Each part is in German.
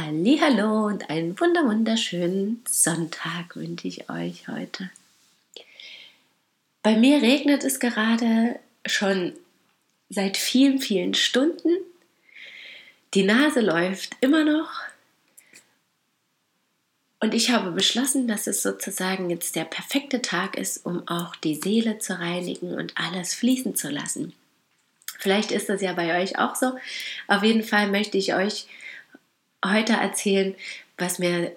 Hallo und einen wunderschönen Sonntag wünsche ich euch heute. Bei mir regnet es gerade schon seit vielen, vielen Stunden. Die Nase läuft immer noch. Und ich habe beschlossen, dass es sozusagen jetzt der perfekte Tag ist, um auch die Seele zu reinigen und alles fließen zu lassen. Vielleicht ist das ja bei euch auch so. Auf jeden Fall möchte ich euch heute erzählen, was mir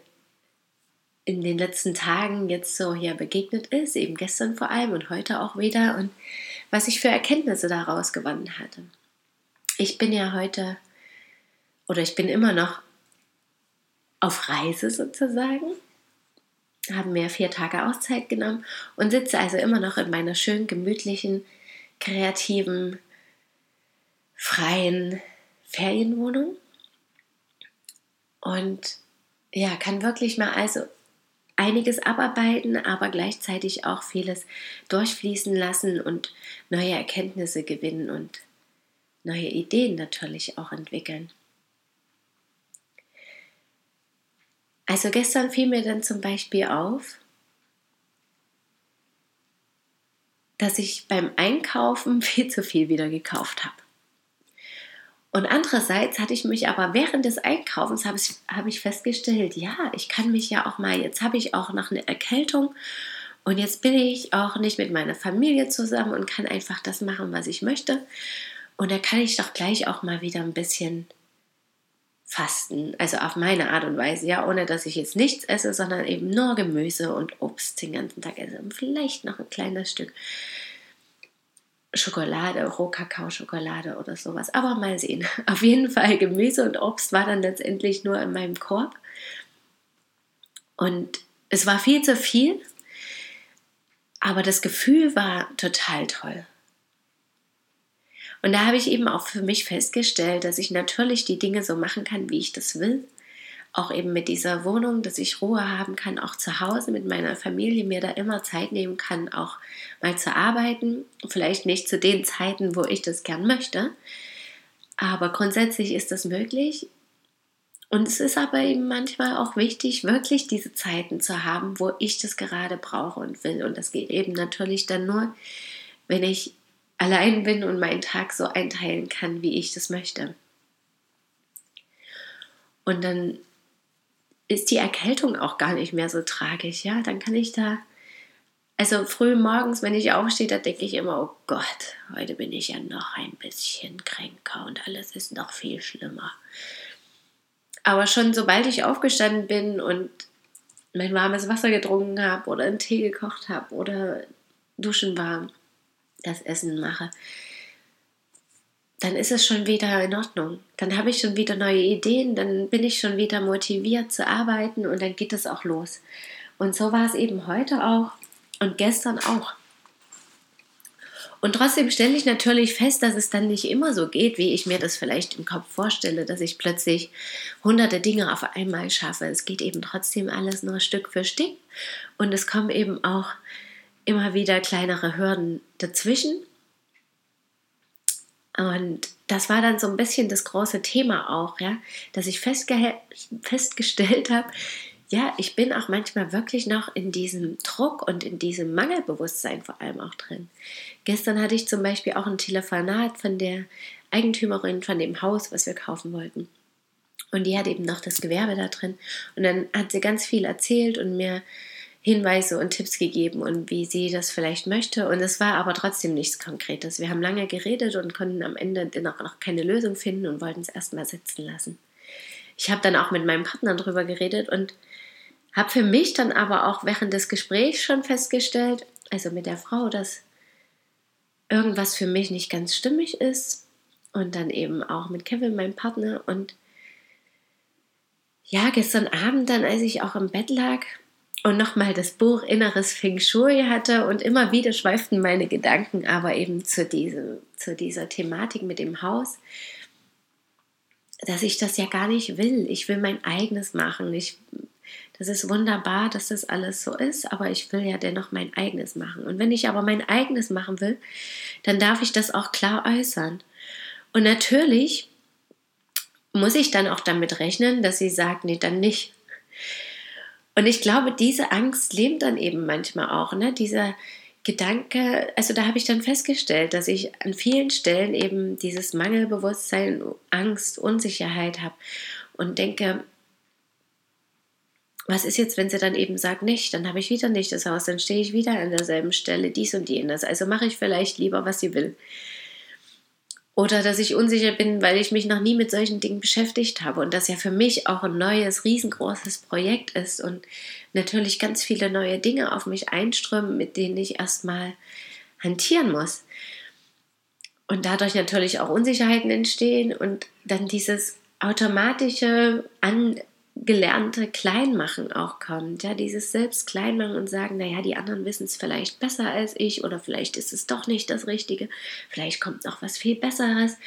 in den letzten Tagen jetzt so hier begegnet ist, eben gestern vor allem und heute auch wieder und was ich für Erkenntnisse daraus gewonnen hatte. Ich bin ja heute oder ich bin immer noch auf Reise sozusagen, habe mir vier Tage Auszeit genommen und sitze also immer noch in meiner schön gemütlichen, kreativen, freien Ferienwohnung und ja, kann wirklich mal also einiges abarbeiten, aber gleichzeitig auch vieles durchfließen lassen und neue Erkenntnisse gewinnen und neue Ideen natürlich auch entwickeln. Also gestern fiel mir dann zum Beispiel auf, dass ich beim Einkaufen viel zu viel wieder gekauft habe. Und andererseits hatte ich mich aber während des Einkaufens habe ich, habe ich festgestellt, ja, ich kann mich ja auch mal, jetzt habe ich auch noch eine Erkältung und jetzt bin ich auch nicht mit meiner Familie zusammen und kann einfach das machen, was ich möchte. Und da kann ich doch gleich auch mal wieder ein bisschen fasten, also auf meine Art und Weise, ja, ohne dass ich jetzt nichts esse, sondern eben nur Gemüse und Obst den ganzen Tag esse und vielleicht noch ein kleines Stück Schokolade, Rohkakaoschokolade oder sowas. Aber mal sehen. Auf jeden Fall Gemüse und Obst war dann letztendlich nur in meinem Korb. Und es war viel zu viel, aber das Gefühl war total toll. Und da habe ich eben auch für mich festgestellt, dass ich natürlich die Dinge so machen kann, wie ich das will auch eben mit dieser Wohnung, dass ich Ruhe haben kann, auch zu Hause mit meiner Familie, mir da immer Zeit nehmen kann, auch mal zu arbeiten. Vielleicht nicht zu den Zeiten, wo ich das gern möchte, aber grundsätzlich ist das möglich. Und es ist aber eben manchmal auch wichtig, wirklich diese Zeiten zu haben, wo ich das gerade brauche und will. Und das geht eben natürlich dann nur, wenn ich allein bin und meinen Tag so einteilen kann, wie ich das möchte. Und dann ist die Erkältung auch gar nicht mehr so tragisch. Ja, dann kann ich da, also früh morgens, wenn ich aufstehe, da denke ich immer, oh Gott, heute bin ich ja noch ein bisschen kränker und alles ist noch viel schlimmer. Aber schon sobald ich aufgestanden bin und mein warmes Wasser getrunken habe oder einen Tee gekocht habe oder duschen war, das Essen mache, dann ist es schon wieder in Ordnung. Dann habe ich schon wieder neue Ideen, dann bin ich schon wieder motiviert zu arbeiten und dann geht es auch los. Und so war es eben heute auch und gestern auch. Und trotzdem stelle ich natürlich fest, dass es dann nicht immer so geht, wie ich mir das vielleicht im Kopf vorstelle, dass ich plötzlich hunderte Dinge auf einmal schaffe. Es geht eben trotzdem alles nur Stück für Stück und es kommen eben auch immer wieder kleinere Hürden dazwischen und das war dann so ein bisschen das große Thema auch, ja, dass ich festge festgestellt habe, ja, ich bin auch manchmal wirklich noch in diesem Druck und in diesem Mangelbewusstsein vor allem auch drin. Gestern hatte ich zum Beispiel auch ein Telefonat von der Eigentümerin von dem Haus, was wir kaufen wollten. Und die hat eben noch das Gewerbe da drin. Und dann hat sie ganz viel erzählt und mir Hinweise und Tipps gegeben und wie sie das vielleicht möchte. Und es war aber trotzdem nichts Konkretes. Wir haben lange geredet und konnten am Ende noch, noch keine Lösung finden und wollten es erstmal sitzen lassen. Ich habe dann auch mit meinem Partner darüber geredet und habe für mich dann aber auch während des Gesprächs schon festgestellt, also mit der Frau, dass irgendwas für mich nicht ganz stimmig ist und dann eben auch mit Kevin, meinem Partner und ja, gestern Abend dann, als ich auch im Bett lag und nochmal das Buch Inneres Feng Shui hatte und immer wieder schweiften meine Gedanken aber eben zu, diesem, zu dieser Thematik mit dem Haus, dass ich das ja gar nicht will. Ich will mein eigenes machen. Ich, das ist wunderbar, dass das alles so ist, aber ich will ja dennoch mein eigenes machen. Und wenn ich aber mein eigenes machen will, dann darf ich das auch klar äußern. Und natürlich muss ich dann auch damit rechnen, dass sie sagt, nee, dann nicht. Und ich glaube, diese Angst lebt dann eben manchmal auch, ne? Dieser Gedanke, also da habe ich dann festgestellt, dass ich an vielen Stellen eben dieses Mangelbewusstsein, Angst, Unsicherheit habe und denke, was ist jetzt, wenn sie dann eben sagt, nicht, dann habe ich wieder nicht das Haus, dann stehe ich wieder an derselben Stelle, dies und jenes. Also mache ich vielleicht lieber, was sie will. Oder dass ich unsicher bin, weil ich mich noch nie mit solchen Dingen beschäftigt habe und das ja für mich auch ein neues, riesengroßes Projekt ist und natürlich ganz viele neue Dinge auf mich einströmen, mit denen ich erstmal hantieren muss. Und dadurch natürlich auch Unsicherheiten entstehen und dann dieses automatische An gelernte Kleinmachen auch kommt. Ja, dieses selbst Kleinmachen und sagen, naja, die anderen wissen es vielleicht besser als ich oder vielleicht ist es doch nicht das Richtige, vielleicht kommt noch was viel Besseres.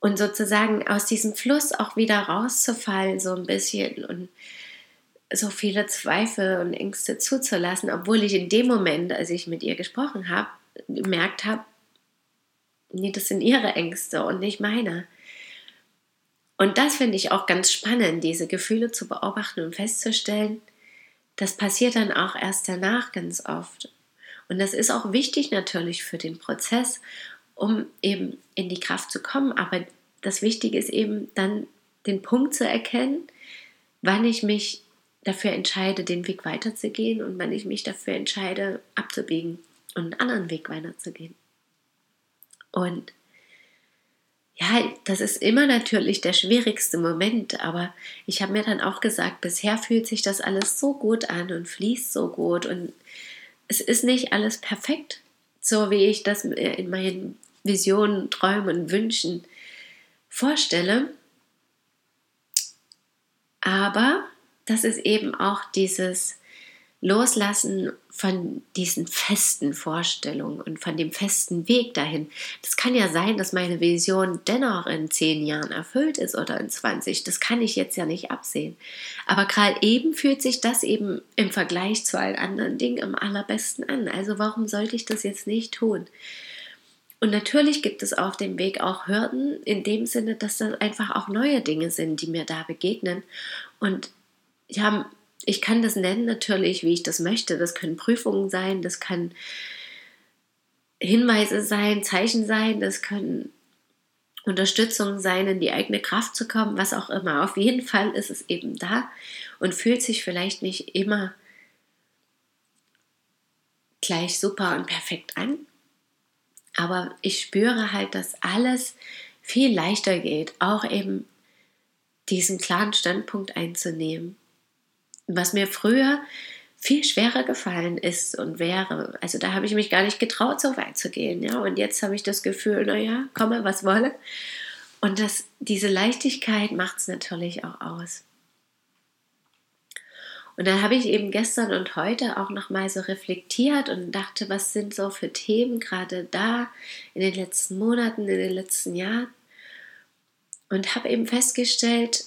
Und sozusagen aus diesem Fluss auch wieder rauszufallen, so ein bisschen und so viele Zweifel und Ängste zuzulassen, obwohl ich in dem Moment, als ich mit ihr gesprochen habe, gemerkt habe, nee, das sind ihre Ängste und nicht meine. Und das finde ich auch ganz spannend, diese Gefühle zu beobachten und festzustellen. Das passiert dann auch erst danach ganz oft. Und das ist auch wichtig natürlich für den Prozess, um eben in die Kraft zu kommen. Aber das Wichtige ist eben dann den Punkt zu erkennen, wann ich mich dafür entscheide, den Weg weiterzugehen und wann ich mich dafür entscheide, abzubiegen und einen anderen Weg weiterzugehen. Und ja, das ist immer natürlich der schwierigste Moment, aber ich habe mir dann auch gesagt, bisher fühlt sich das alles so gut an und fließt so gut und es ist nicht alles perfekt, so wie ich das in meinen Visionen, Träumen Wünschen vorstelle. Aber das ist eben auch dieses Loslassen von diesen festen Vorstellungen und von dem festen Weg dahin. Das kann ja sein, dass meine Vision dennoch in zehn Jahren erfüllt ist oder in 20. Das kann ich jetzt ja nicht absehen. Aber gerade eben fühlt sich das eben im Vergleich zu allen anderen Dingen am allerbesten an. Also warum sollte ich das jetzt nicht tun? Und natürlich gibt es auf dem Weg auch Hürden, in dem Sinne, dass das einfach auch neue Dinge sind, die mir da begegnen. Und ja, ich kann das nennen natürlich, wie ich das möchte. Das können Prüfungen sein, das kann Hinweise sein, Zeichen sein, das können Unterstützung sein, in die eigene Kraft zu kommen, was auch immer. Auf jeden Fall ist es eben da und fühlt sich vielleicht nicht immer gleich super und perfekt an. Aber ich spüre halt, dass alles viel leichter geht, auch eben diesen klaren Standpunkt einzunehmen was mir früher viel schwerer gefallen ist und wäre. Also da habe ich mich gar nicht getraut, so weit zu gehen. Ja? Und jetzt habe ich das Gefühl, naja, komme, was wolle. Und das, diese Leichtigkeit macht es natürlich auch aus. Und dann habe ich eben gestern und heute auch nochmal so reflektiert und dachte, was sind so für Themen gerade da in den letzten Monaten, in den letzten Jahren. Und habe eben festgestellt,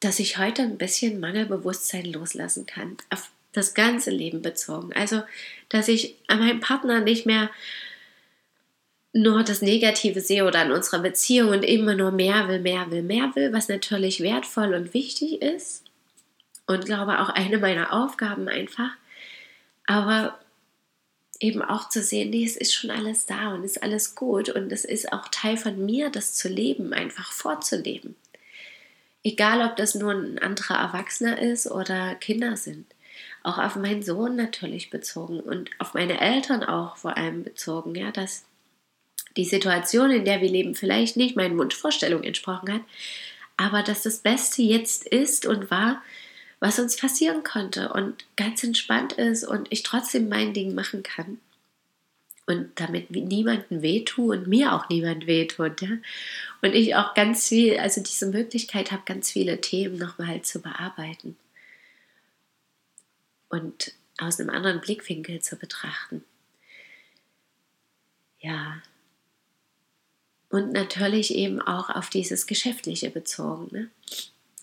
dass ich heute ein bisschen Mangelbewusstsein loslassen kann, auf das ganze Leben bezogen. Also, dass ich an meinem Partner nicht mehr nur das Negative sehe oder an unserer Beziehung und immer nur mehr will, mehr will, mehr will, was natürlich wertvoll und wichtig ist und glaube auch eine meiner Aufgaben einfach. Aber eben auch zu sehen, nee, es ist schon alles da und ist alles gut und es ist auch Teil von mir, das zu leben, einfach vorzuleben. Egal, ob das nur ein anderer Erwachsener ist oder Kinder sind. Auch auf meinen Sohn natürlich bezogen und auf meine Eltern auch vor allem bezogen, ja, dass die Situation, in der wir leben, vielleicht nicht meinen Wunschvorstellungen entsprochen hat, aber dass das Beste jetzt ist und war, was uns passieren konnte und ganz entspannt ist und ich trotzdem mein Ding machen kann. Und damit niemandem wehtue und mir auch niemand wehtut. Ja? Und ich auch ganz viel, also diese Möglichkeit habe, ganz viele Themen nochmal zu bearbeiten und aus einem anderen Blickwinkel zu betrachten. Ja. Und natürlich eben auch auf dieses Geschäftliche bezogen. Ne?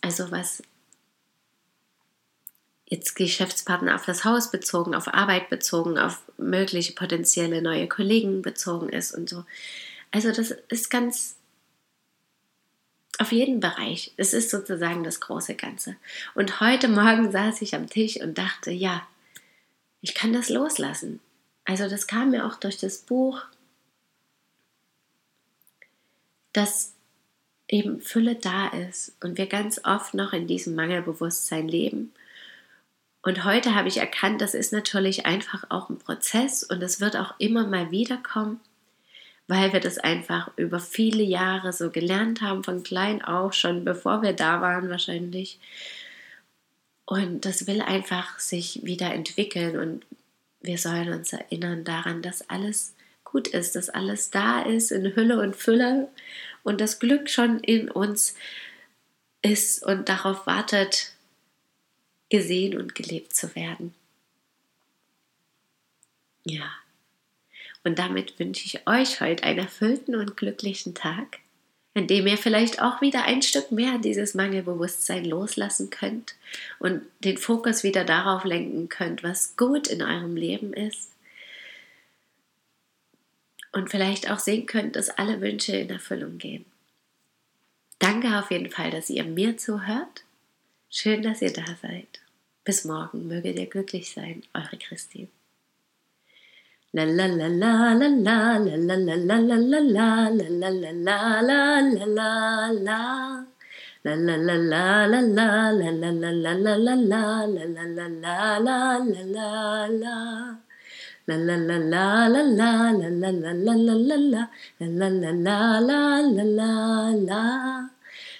Also was jetzt Geschäftspartner auf das Haus bezogen, auf Arbeit bezogen, auf mögliche potenzielle neue Kollegen bezogen ist und so. Also das ist ganz auf jeden Bereich. Es ist sozusagen das große Ganze. Und heute Morgen saß ich am Tisch und dachte, ja, ich kann das loslassen. Also das kam mir auch durch das Buch, dass eben Fülle da ist und wir ganz oft noch in diesem Mangelbewusstsein leben und heute habe ich erkannt, das ist natürlich einfach auch ein Prozess und es wird auch immer mal wieder kommen, weil wir das einfach über viele Jahre so gelernt haben, von klein auf, schon bevor wir da waren wahrscheinlich. Und das will einfach sich wieder entwickeln und wir sollen uns erinnern daran, dass alles gut ist, dass alles da ist in Hülle und Fülle und das Glück schon in uns ist und darauf wartet, gesehen und gelebt zu werden. Ja. Und damit wünsche ich euch heute einen erfüllten und glücklichen Tag, in dem ihr vielleicht auch wieder ein Stück mehr dieses Mangelbewusstsein loslassen könnt und den Fokus wieder darauf lenken könnt, was gut in eurem Leben ist. Und vielleicht auch sehen könnt, dass alle Wünsche in Erfüllung gehen. Danke auf jeden Fall, dass ihr mir zuhört Schön, dass ihr da seid. Bis morgen möget ihr glücklich sein, eure Christine. la